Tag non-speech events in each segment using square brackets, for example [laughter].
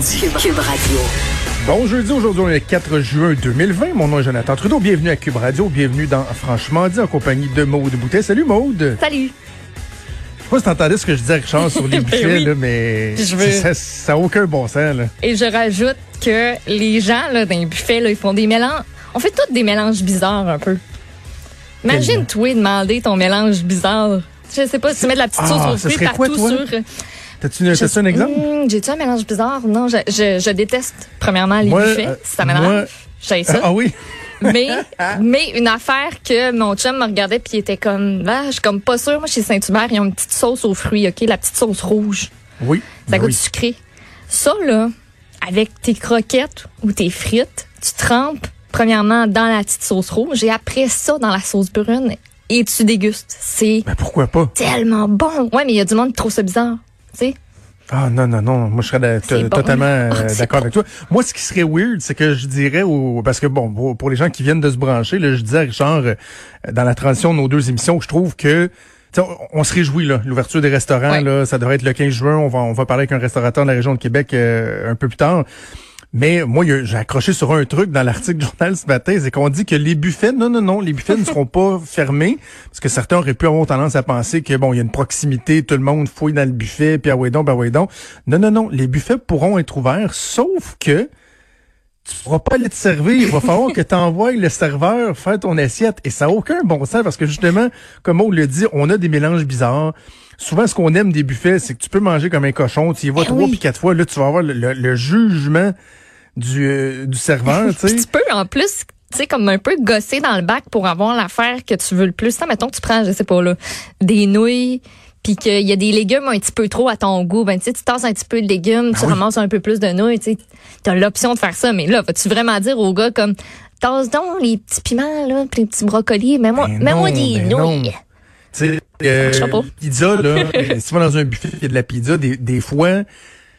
Cube Radio. Bon jeudi, aujourd'hui on est le 4 juin 2020. Mon nom est Jonathan Trudeau. Bienvenue à Cube Radio. Bienvenue dans Franchement dit en compagnie de Maude Boutet. Salut Maude. Salut. Je sais pas si t'entendais ce que je disais à Richard sur [laughs] les Ben buffets, oui. là, mais Je veux- ça- n'a aucun bon sens. Là. Et je rajoute que les gens là, dans les buffets, là, ils font des mélanges. On fait tous des mélanges bizarres un peu. Imagine toi demander ton mélange bizarre. Je sais pas si tu mets de la petite sauce Ah, quoi, partout sur. T'as-tu un exemple? Hmm, J'ai-tu un mélange bizarre? Non, je, je, je déteste premièrement les Moi, buffets. euh, ça m'énerve. J'ai ça. Ah oui? [laughs] mais, mais une affaire que mon chum me regardait puis il était comme, ah, je suis comme pas sûre. Moi, chez Saint-Hubert, ils ont une petite sauce aux fruits, OK? La petite sauce rouge. Oui. Ça Ben goûte oui. sucré. Ça, là, avec tes croquettes ou tes frites, tu trempes premièrement dans la petite sauce rouge et après ça dans la sauce brune et tu dégustes. C'est Ben pourquoi pas? tellement bon. Ouais, mais il y a du monde qui trouve ça bizarre. Tu sais? Ah non, non, non. Moi, je serais bon. totalement euh, [laughs] Ah, d'accord avec toi. Moi, ce qui serait weird, c'est que je dirais, au, parce que bon, pour, pour les gens qui viennent de se brancher, là, je disais à Richard, euh, dans la transition de nos deux émissions, je trouve que tu sais, on, on se réjouit là, l'ouverture des restaurants là, ça devrait être le 15 juin. On va on va parler avec un restaurateur de la région de Québec euh, un peu plus tard. Mais moi, j'ai accroché sur un truc dans l'article journal ce matin, c'est qu'on dit que les buffets, non, non, non, les buffets ne seront pas fermés, parce que certains auraient pu avoir tendance à penser que bon, il y a une proximité, tout le monde fouille dans le buffet, puis ah ouais ben ouais. Non, non, non, les buffets pourront être ouverts, sauf que tu pourras pas aller te servir. Il va falloir que tu envoies le serveur faire ton assiette. Et ça n'a aucun bon sens parce que justement, comme on le dit, on a des mélanges bizarres. Souvent, ce qu'on aime des buffets, c'est que tu peux manger comme un cochon. Tu y vas Eh trois oui. puis quatre fois. Là, tu vas avoir le, le- le jugement du, euh, du serveur, [laughs] tu peux en plus, tu sais, comme un peu gosser dans le bac pour avoir l'affaire que tu veux le plus. Ça, mettons que tu prends, je sais pas, là, des nouilles puis qu'il y a des légumes un petit peu trop à ton goût, ben tu sais, tu tasses un petit peu de légumes, tu oui. ramasses un peu plus de nouilles, tu t'as l'option de faire ça. Mais là, vas-tu vraiment dire au gars comme, tasse donc les petits piments, là, puis les petits brocolis, mets-moi, Ben mets-moi non, des ben nouilles. Tu sais, euh, pizza, là, [laughs] euh, si tu vas dans un buffet, il y a de la pizza, des, des fois,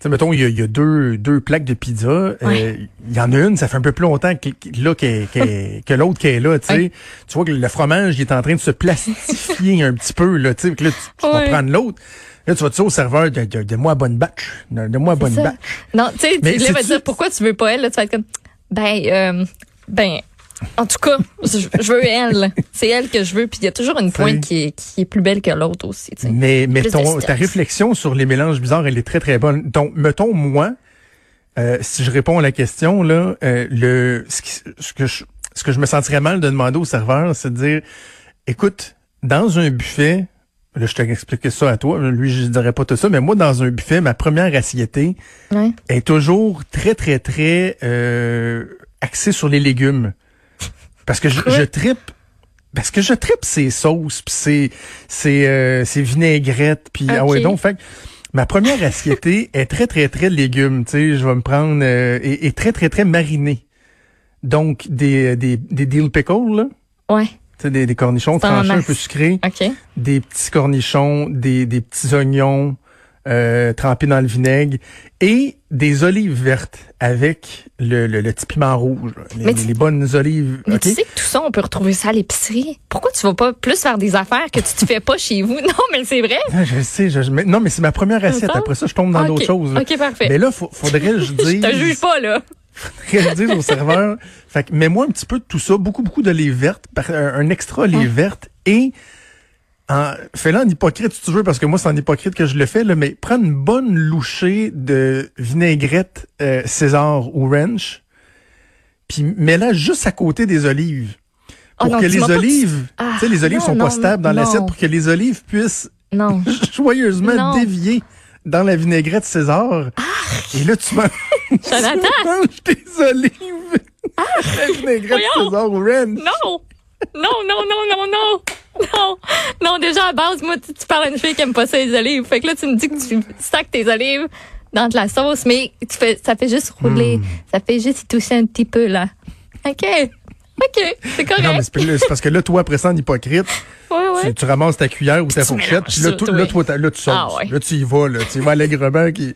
sais, mettons, il y a, y a deux, deux plaques de pizza. euh, Ouais. Il y en a une, ça fait un peu plus longtemps que, que- là, qu'elle- qu'elle- [laughs] que l'autre qui est là, tu sais. Ouais. Tu vois que le fromage, il est en train de se plastifier un petit peu, là, tu sais. que Là, tu, tu vas prendre l'autre. Là, tu vas dire au serveur, de, de, moi bonne batch. De, de moi bonne ça. batch. Non, tu sais, Mais tu- là, il va c'est-tu- dire pourquoi tu veux pas elle, là, tu vas être comme, ben, euh, ben, en tout cas, je, veux elle. C'est elle que je veux, puis il y a toujours une pointe qui est, qui est plus belle que l'autre aussi. Mais, mais ton, ta réflexion sur les mélanges bizarres, elle est très, très bonne. Donc, mettons, moi, euh, si je réponds à la question, là, euh, le, ce, qui- ce que je, ce que je me sentirais mal de demander au serveur, c'est de dire, écoute, dans un buffet, là, je t'explique ça à toi, lui, je dirais pas tout ça, mais moi, dans un buffet, ma première assiété Ouais. est toujours très, très, très euh, axée sur les légumes. Parce que je, je trippe parce que je trippe ces sauces, puis ces, ces, euh, ces vinaigrettes, puis ah ouais donc, fait ma première assiété [laughs] est très, très, très légumes, tu sais, je vais me prendre, euh, et, et très, très, très mariné. Donc, des, des, des dill pickles, là, Ouais. tu sais, des, des cornichons tranchés un peu sucrés, des petits cornichons, des, des petits oignons euh, trempés dans le vinaigre et des olives vertes avec le, le, le petit piment rouge. Les, Mais tu- les bonnes olives. Mais tu sais que tout ça, on peut retrouver ça à l'épicerie. Pourquoi tu vas pas plus faire des affaires que tu te fais pas [laughs] chez vous? Non, mais c'est vrai. Ah, je sais, je, mais- non, mais c'est ma première assiette. Attends. Après ça, je tombe dans d'autres choses. OK, parfait. Mais là, faut- faudrait que je [laughs] je dise, te juge pas, là. [laughs] faudrait que je dise au serveur, fait que mets-moi un petit peu de tout ça, beaucoup, beaucoup d'olives vertes, un, un extra olives Ah. vertes et fais-le en hypocrite si tu veux, parce que moi, c'est en hypocrite que je le fais, là, mais prends une bonne louchée de vinaigrette euh, César ou Ranch, puis mets-la juste à côté des olives. Ah Pour non, que les olives, Ah, tu sais, les olives non, sont pas stables dans l'assiette pour que les olives puissent Non. [laughs] joyeusement dévier dans la vinaigrette César. Et là, tu manges, [laughs] tu manges des olives. la vinaigrette. César ou Ranch. Non! Non, non, non, non, non! Non! Non, déjà, à base, moi, tu, tu parles à une fille qui aime pas ça, les olives. Fait que là, tu me dis que tu stacks tes olives dans de la sauce, mais tu fais, ça fait juste rouler. Hmm. Ça fait juste y toucher un petit peu, là. OK. OK. C'est correct. Non, mais c'est parce que là, toi, après ça, en hypocrite. Tu, tu ramasses ta cuillère ou ta fourchette, puis là, toi. là, toi, là, tu sauces. Ah ouais. Là, tu y vas, là. Tu y vas allègrement. Qui...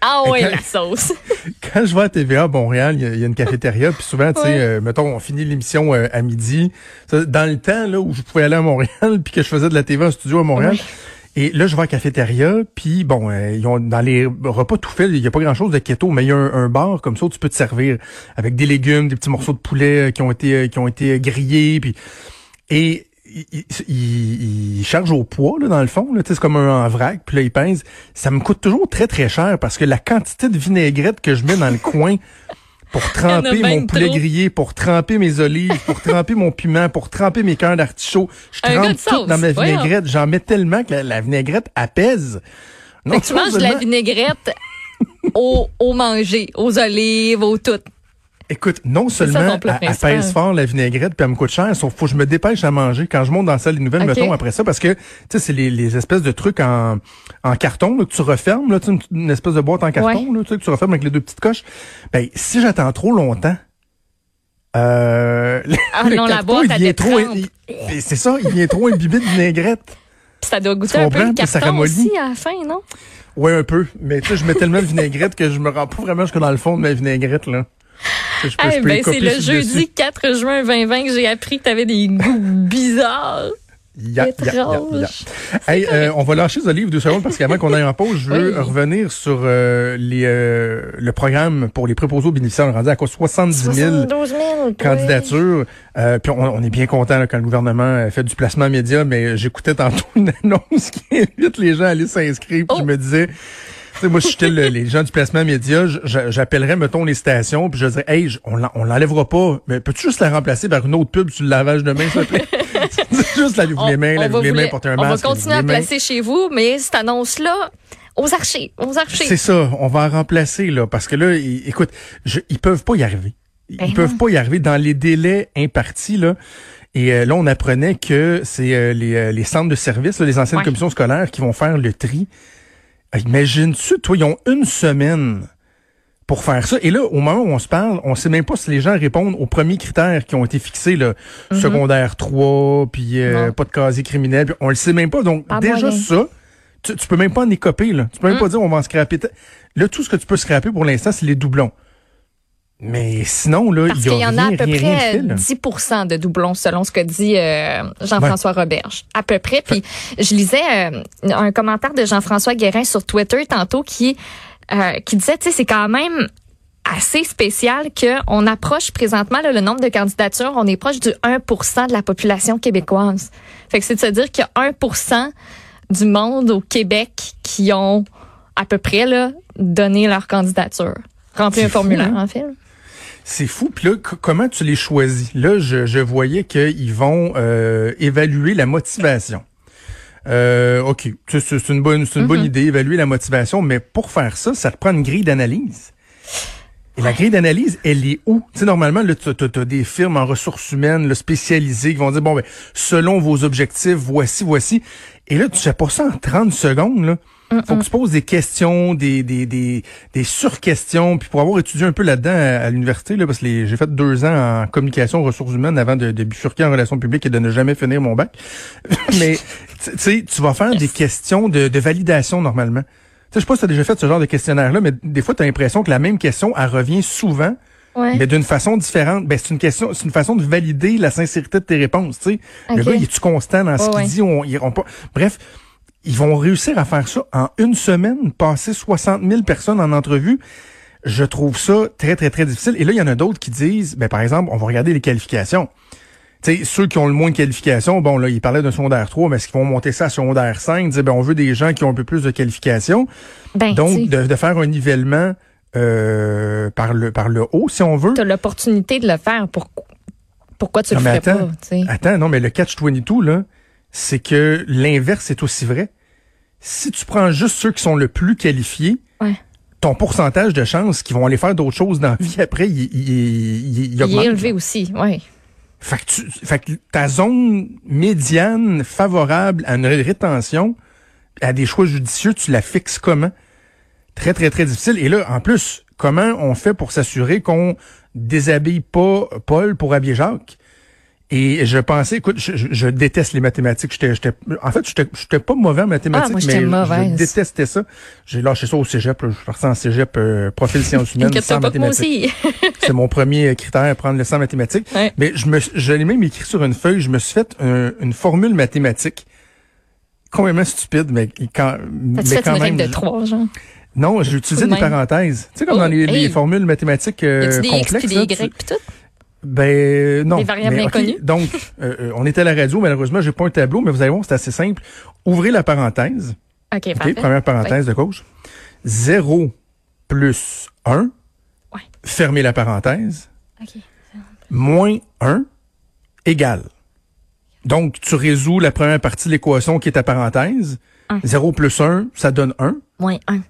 Ah ouais, quand- la sauce. [laughs] Quand je vais à TVA à Montréal, il y a- il y, a une cafétéria, puis souvent, tu sais, Ouais. euh, mettons, on finit l'émission euh, à midi. Dans le temps, là, où je pouvais aller à Montréal, [laughs] puis que je faisais de la TV en studio à Montréal, Ouais. Et là, je vais à la cafétéria, puis bon, euh, ils ont dans les repas tout fait, il y a pas grand-chose de keto, mais il y a un, un bar comme ça où tu peux te servir avec des légumes, des petits morceaux de poulet qui ont été qui ont été grillés, puis et il, il, il- il charge au poids là dans le fond, c'est comme un en vrac, puis là il pèse. Ça me coûte toujours très très cher parce que la quantité de vinaigrette que je mets dans le [laughs] coin pour tremper mon poulet trop. grillé, pour tremper mes olives, pour tremper mon piment, pour tremper mes cœurs d'artichaut. Je trempe tout dans ma vinaigrette. J'en mets tellement que la, la vinaigrette apaise. Non Fait tu manges de la vinaigrette au, au manger, aux olives, au tout. Écoute, non seulement elle, pèse fort la vinaigrette puis elle me coûte cher, sauf faut que je me dépêche à manger quand je monte dans la salle des nouvelles, Ok. mettons après ça, parce que tu sais c'est les, les espèces de trucs en, en carton là, que tu refermes, là, une, une espèce de boîte en carton là, tu sais, que tu refermes avec les deux petites coches. Ben si j'attends trop longtemps, euh, [laughs] Ah le non, la boîte, il te trop, c'est ça, il vient trop imbibé de vinaigrette. Puis ça doit goûter un peu le carton aussi à la fin, non? Ouais, un peu. Mais tu sais, je mets tellement de vinaigrette que je me rends pas vraiment jusque dans le fond de ma vinaigrette, là. Tu sais, Je peux, je Eh ben, c'est le dessus. jeudi 4 juin 2020 que j'ai appris que t'avais des goûts bizarres. Hey, euh, on va lâcher ce livre deux secondes parce qu'avant qu'on aille en pause, je veux Oui. revenir sur euh, les, euh, le programme pour les préposés aux bénéficiaires. On est rendu à quoi? 70 000 72 000. oui. candidatures. Euh, puis on, on est bien content là, quand le gouvernement fait du placement média, mais j'écoutais tantôt [laughs] une annonce qui invite les gens à aller s'inscrire. Puis Oh. je me disais, tu sais, moi, si j'étais le- les gens du placement média, je- je- j'appellerais, mettons, les stations, puis je dirais, hey, je- on l'en- on l'enlèvera pas, mais peux-tu juste la remplacer par une autre pub sur le lavage de mains, s'il te plaît? [laughs] [laughs] juste lavez-vous les mains, lavez-vous les mains, la- portez un on masque. va continuer à placer chez vous, mais cette annonce-là, aux archers, aux archers. C'est ça, on va en remplacer là parce que là, écoute, je, ils peuvent pas y arriver. Ils Ben peuvent non. pas y arriver dans les délais impartis là. Et euh, là, on apprenait que c'est euh, les, euh, les centres de services, là, les anciennes Ouais. commissions scolaires qui vont faire le tri. Imagine-tu, toi, ils ont une semaine pour faire ça. Et là, au moment où on se parle, on sait même pas si les gens répondent aux premiers critères qui ont été fixés, là, secondaire 3, puis euh, pas de casier criminel, puis on le sait même pas. Donc, Pas déjà moyen. ça, tu, tu peux même pas en écoper, là. Tu peux même pas dire on va en scraper. Là, tout ce que tu peux scraper pour l'instant, c'est les doublons. Mais sinon, là, Parce il y a qu'il y en a à rien, peu rien, rien près là. 10 de doublons, selon ce que dit euh, Jean-François Roberge. À peu près. Puis je lisais euh, un commentaire de Jean-François Guérin sur Twitter tantôt qui, euh, qui disait, tu sais, c'est quand même assez spécial qu'on approche présentement là, le nombre de candidatures, on est proche du 1% de la population québécoise. Fait que c'est de se dire qu'il y a 1% du monde au Québec qui ont à peu près là, donné leur candidature. Rempli un formulaire, hein? en fait. C'est fou. Puis là, comment tu les choisis? Là, je, je voyais qu'ils vont euh, évaluer la motivation. Euh, OK, c'est une bonne, c'est une bonne idée, évaluer la motivation, mais pour faire ça, ça te prend une grille d'analyse. Et la grille d'analyse, elle est où? Tu sais, normalement, là, tu as, des firmes en ressources humaines là, spécialisées qui vont dire, bon, ben, selon vos objectifs, voici, voici. Et là, tu fais pas ça en 30 secondes, là. Faut que tu poses des questions, des, des, des, des sur-questions. Puis pour avoir étudié un peu là-dedans à, à l'université, là, parce que j'ai fait deux ans en communication ressources humaines avant de, de bifurquer en relations publiques et de ne jamais finir mon bac. [laughs] Mais tu sais, tu vas faire des questions de, de validation normalement. Tu sais, je sais pas si tu as déjà fait ce genre de questionnaire-là, mais des fois, tu as l'impression que la même question, elle revient souvent, Ouais. mais d'une façon différente. Ben, c'est une question, c'est une façon de valider la sincérité de tes réponses. Tu sais, le Ok. gars, il est-tu constant dans ce Ouais, qu'il ouais. dit? On, ils pas? Bref, ils vont réussir à faire ça en une semaine, passer 60 000 personnes en entrevue. Je trouve ça très, très, très difficile. Et là, il y en a d'autres qui disent, ben, par exemple, on va regarder les qualifications. Tu sais, ceux qui ont le moins de qualifications, bon, là, ils parlaient d'un secondaire 3, mais est-ce qu'ils vont monter ça à secondaire 5? Dire, ben, on veut des gens qui ont un peu plus de qualifications? Ben, Donc, de faire un nivellement euh, par le par le haut, si on veut. as l'opportunité de le faire. Pourquoi, pourquoi tu Non, le mais ferais attends, pas? tu sais? Attends, non, mais le catch 22, là, c'est que l'inverse est aussi vrai. Si tu prends juste ceux qui sont le plus qualifiés, Ouais. ton pourcentage de chances qu'ils vont aller faire d'autres choses dans la vie après, il, il, il, il Il augmente. est élevé aussi, oui. Fait que, tu, fait que ta zone médiane favorable à une rétention, à des choix judicieux, tu la fixes comment? Très, très, très difficile. Et là, en plus, comment on fait pour s'assurer qu'on déshabille pas Paul pour habiller Jacques? Et je pensais, écoute, je, je- je déteste les mathématiques. J'étais, j'étais, en fait, j'étais, j'étais pas mauvais en mathématiques, Ah, moi, j'étais mais mauvaise. je détestais ça. J'ai lâché ça au cégep. là. Je suis parti en cégep euh, profil sciences humaines sans mathématiques. [laughs] C'est mon premier critère, prendre le sans mathématiques. Ouais. Mais je me, je l'ai même écrit sur une feuille. Je me suis fait un- une formule mathématique complètement stupide, mais quand, mais quand une même. règle de trois, genre? Non, j'utilisais Tout de des parenthèses. Tu sais, comme Oh, dans les, les formules mathématiques euh, des X complexes. là, des tu- Y puis tout? ben non. Des variables Mais, inconnues? Donc, euh, euh, on était à la radio, malheureusement, j'ai pas un tableau, mais vous allez voir, c'est assez simple. Ouvrez la parenthèse. OK, OK, parfait. première parenthèse de gauche. 0 plus 1. Ouais. Fermez la parenthèse. OK. Moins 1 égale. Donc, tu résous la première partie de l'équation qui est ta parenthèse. Un. 0 plus 1, ça donne 1. Moins un.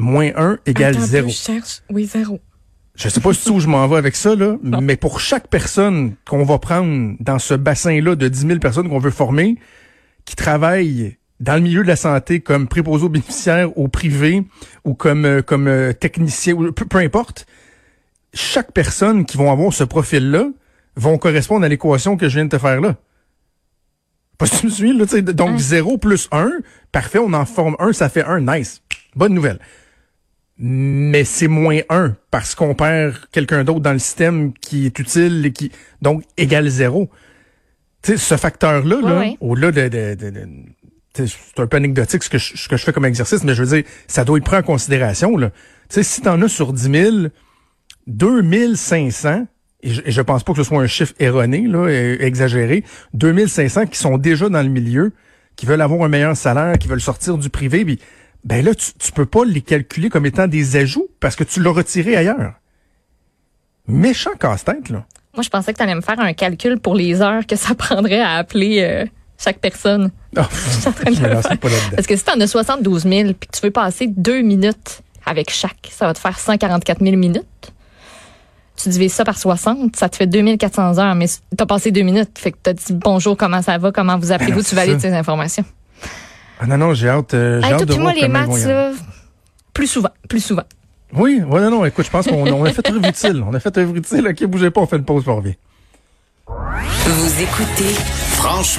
Moins 1 égale Attends un peu, 0. Je cherche. Oui, zéro. Je sais pas si où je m'en vais avec ça, là, [laughs] mais pour chaque personne qu'on va prendre dans ce bassin-là de 10 000 personnes qu'on veut former, qui travaillent dans le milieu de la santé comme préposé aux bénéficiaires, au privé, ou comme, euh, comme euh, technicien, ou peu, peu importe, chaque personne qui vont avoir ce profil-là vont correspondre à l'équation que je viens de te faire là. Pas si tu me suis, là, tu sais, donc Ouais. 0 plus 1, parfait, on en forme 1, ça fait 1, nice. Bonne nouvelle mais c'est moins 1 parce qu'on perd quelqu'un d'autre dans le système qui est utile et qui donc égale zéro. Tu sais, ce facteur-là, là, au-delà de, de, de- de- tu c'est un peu anecdotique ce que, je, ce que je fais comme exercice, mais je veux dire, ça doit être pris en considération. Là. Tu sais, si t'en as sur 10 000, 2500, et je, et je pense pas que ce soit un chiffre erroné, là, exagéré, 2500 qui sont déjà dans le milieu, qui veulent avoir un meilleur salaire, qui veulent sortir du privé, puis ben là, tu, tu peux pas les calculer comme étant des ajouts parce que tu l'as retiré ailleurs. Méchant casse-tête, là. Moi, je pensais que tu allais me faire un calcul pour les heures que ça [laughs] prendrait à appeler euh, chaque personne. [laughs] De je me pas. Parce que si tu en as 72 000 puis que tu veux passer deux minutes avec chaque, ça va te faire 144 000 minutes. Tu divises ça par 60, ça te fait 2400 heures, mais tu as passé deux minutes. Fait que tu as dit bonjour, comment ça va, comment vous appelez-vous, Ben non, tu valides ces informations. Ah non, non, j'ai hâte, euh, j'ai Hey, hâte de puis moi, voir les comment ils vont maths, y aller. là, plus souvent, plus souvent. Oui, ouais, non, non, écoute, je pense qu'on on a fait œuvre utile. On a fait œuvre utile. OK, bougez pas, on fait une pause pour revient. Vous écoutez Franchement.